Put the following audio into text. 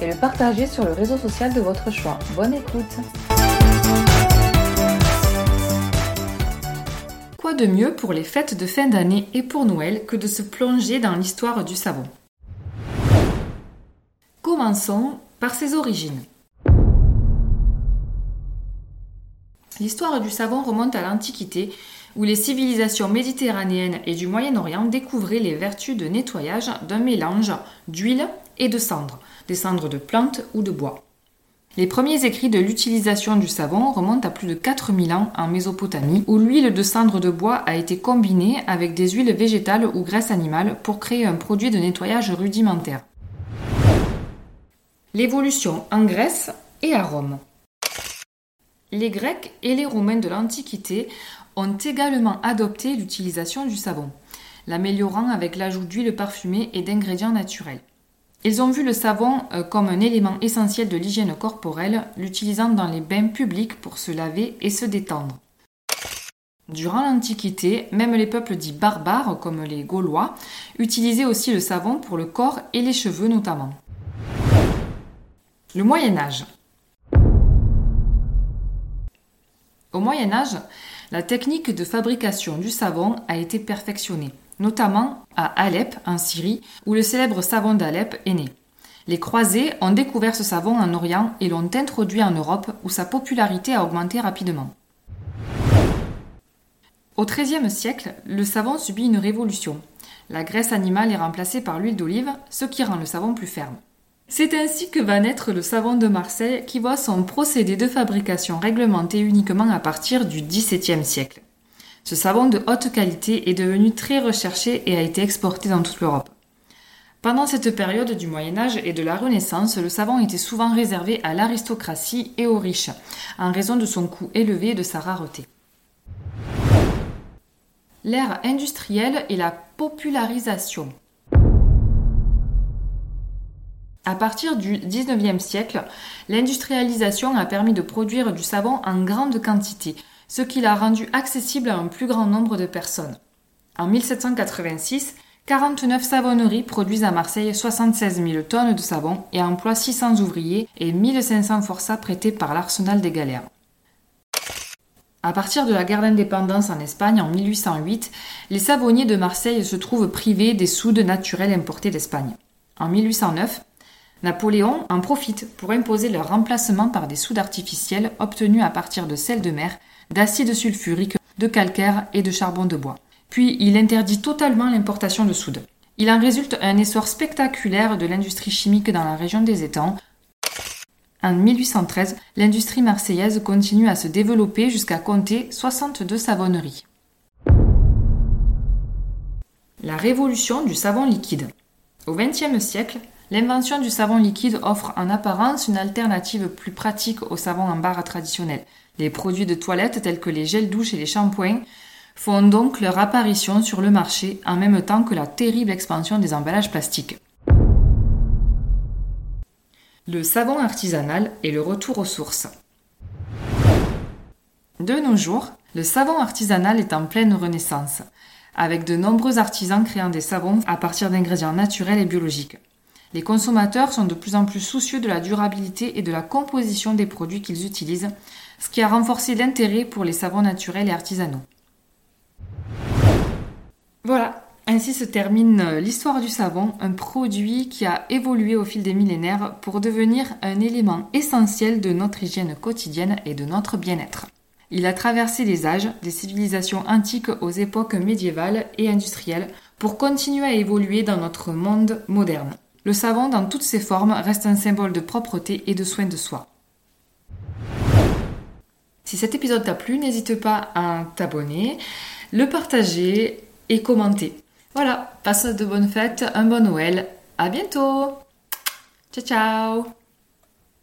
et le partager sur le réseau social de votre choix. Bonne écoute Quoi de mieux pour les fêtes de fin d'année et pour Noël que de se plonger dans l'histoire du savon? Commençons par ses origines. L'histoire du savon remonte à l'Antiquité, où les civilisations méditerranéennes et du Moyen-Orient découvraient les vertus de nettoyage d'un mélange d'huile et de cendres, des cendres de plantes ou de bois. Les premiers écrits de l'utilisation du savon remontent à plus de 4000 ans en Mésopotamie, où l'huile de cendre de bois a été combinée avec des huiles végétales ou graisses animales pour créer un produit de nettoyage rudimentaire. L'évolution en Grèce et à Rome. Les Grecs et les Romains de l'Antiquité ont également adopté l'utilisation du savon, l'améliorant avec l'ajout d'huile parfumée et d'ingrédients naturels. Ils ont vu le savon euh, comme un élément essentiel de l'hygiène corporelle, l'utilisant dans les bains publics pour se laver et se détendre. Durant l'Antiquité, même les peuples dits barbares, comme les Gaulois, utilisaient aussi le savon pour le corps et les cheveux notamment. Le Moyen Âge. Au Moyen Âge, la technique de fabrication du savon a été perfectionnée, notamment à Alep, en Syrie, où le célèbre savon d'Alep est né. Les croisés ont découvert ce savon en Orient et l'ont introduit en Europe, où sa popularité a augmenté rapidement. Au XIIIe siècle, le savon subit une révolution. La graisse animale est remplacée par l'huile d'olive, ce qui rend le savon plus ferme. C'est ainsi que va naître le savon de Marseille qui voit son procédé de fabrication réglementé uniquement à partir du XVIIe siècle. Ce savon de haute qualité est devenu très recherché et a été exporté dans toute l'Europe. Pendant cette période du Moyen Âge et de la Renaissance, le savon était souvent réservé à l'aristocratie et aux riches, en raison de son coût élevé et de sa rareté. L'ère industrielle et la popularisation. À partir du XIXe siècle, l'industrialisation a permis de produire du savon en grande quantité, ce qui l'a rendu accessible à un plus grand nombre de personnes. En 1786, 49 savonneries produisent à Marseille 76 000 tonnes de savon et emploient 600 ouvriers et 1500 forçats prêtés par l'arsenal des galères. À partir de la guerre d'indépendance en Espagne en 1808, les savonniers de Marseille se trouvent privés des soudes naturelles importées d'Espagne. En 1809, Napoléon en profite pour imposer leur remplacement par des soudes artificielles obtenues à partir de sel de mer, d'acide sulfurique, de calcaire et de charbon de bois. Puis il interdit totalement l'importation de soude. Il en résulte un essor spectaculaire de l'industrie chimique dans la région des étangs. En 1813, l'industrie marseillaise continue à se développer jusqu'à compter 62 savonneries. La révolution du savon liquide. Au XXe siècle, L'invention du savon liquide offre en apparence une alternative plus pratique au savon en barre traditionnel. Les produits de toilette tels que les gels douches et les shampoings font donc leur apparition sur le marché en même temps que la terrible expansion des emballages plastiques. Le savon artisanal et le retour aux sources. De nos jours, le savon artisanal est en pleine renaissance, avec de nombreux artisans créant des savons à partir d'ingrédients naturels et biologiques. Les consommateurs sont de plus en plus soucieux de la durabilité et de la composition des produits qu'ils utilisent, ce qui a renforcé l'intérêt pour les savons naturels et artisanaux. Voilà, ainsi se termine l'histoire du savon, un produit qui a évolué au fil des millénaires pour devenir un élément essentiel de notre hygiène quotidienne et de notre bien-être. Il a traversé les âges, des civilisations antiques aux époques médiévales et industrielles, pour continuer à évoluer dans notre monde moderne. Le savon, dans toutes ses formes, reste un symbole de propreté et de soin de soi. Si cet épisode t'a plu, n'hésite pas à t'abonner, le partager et commenter. Voilà, passe de bonnes fêtes, un bon Noël, à bientôt. Ciao ciao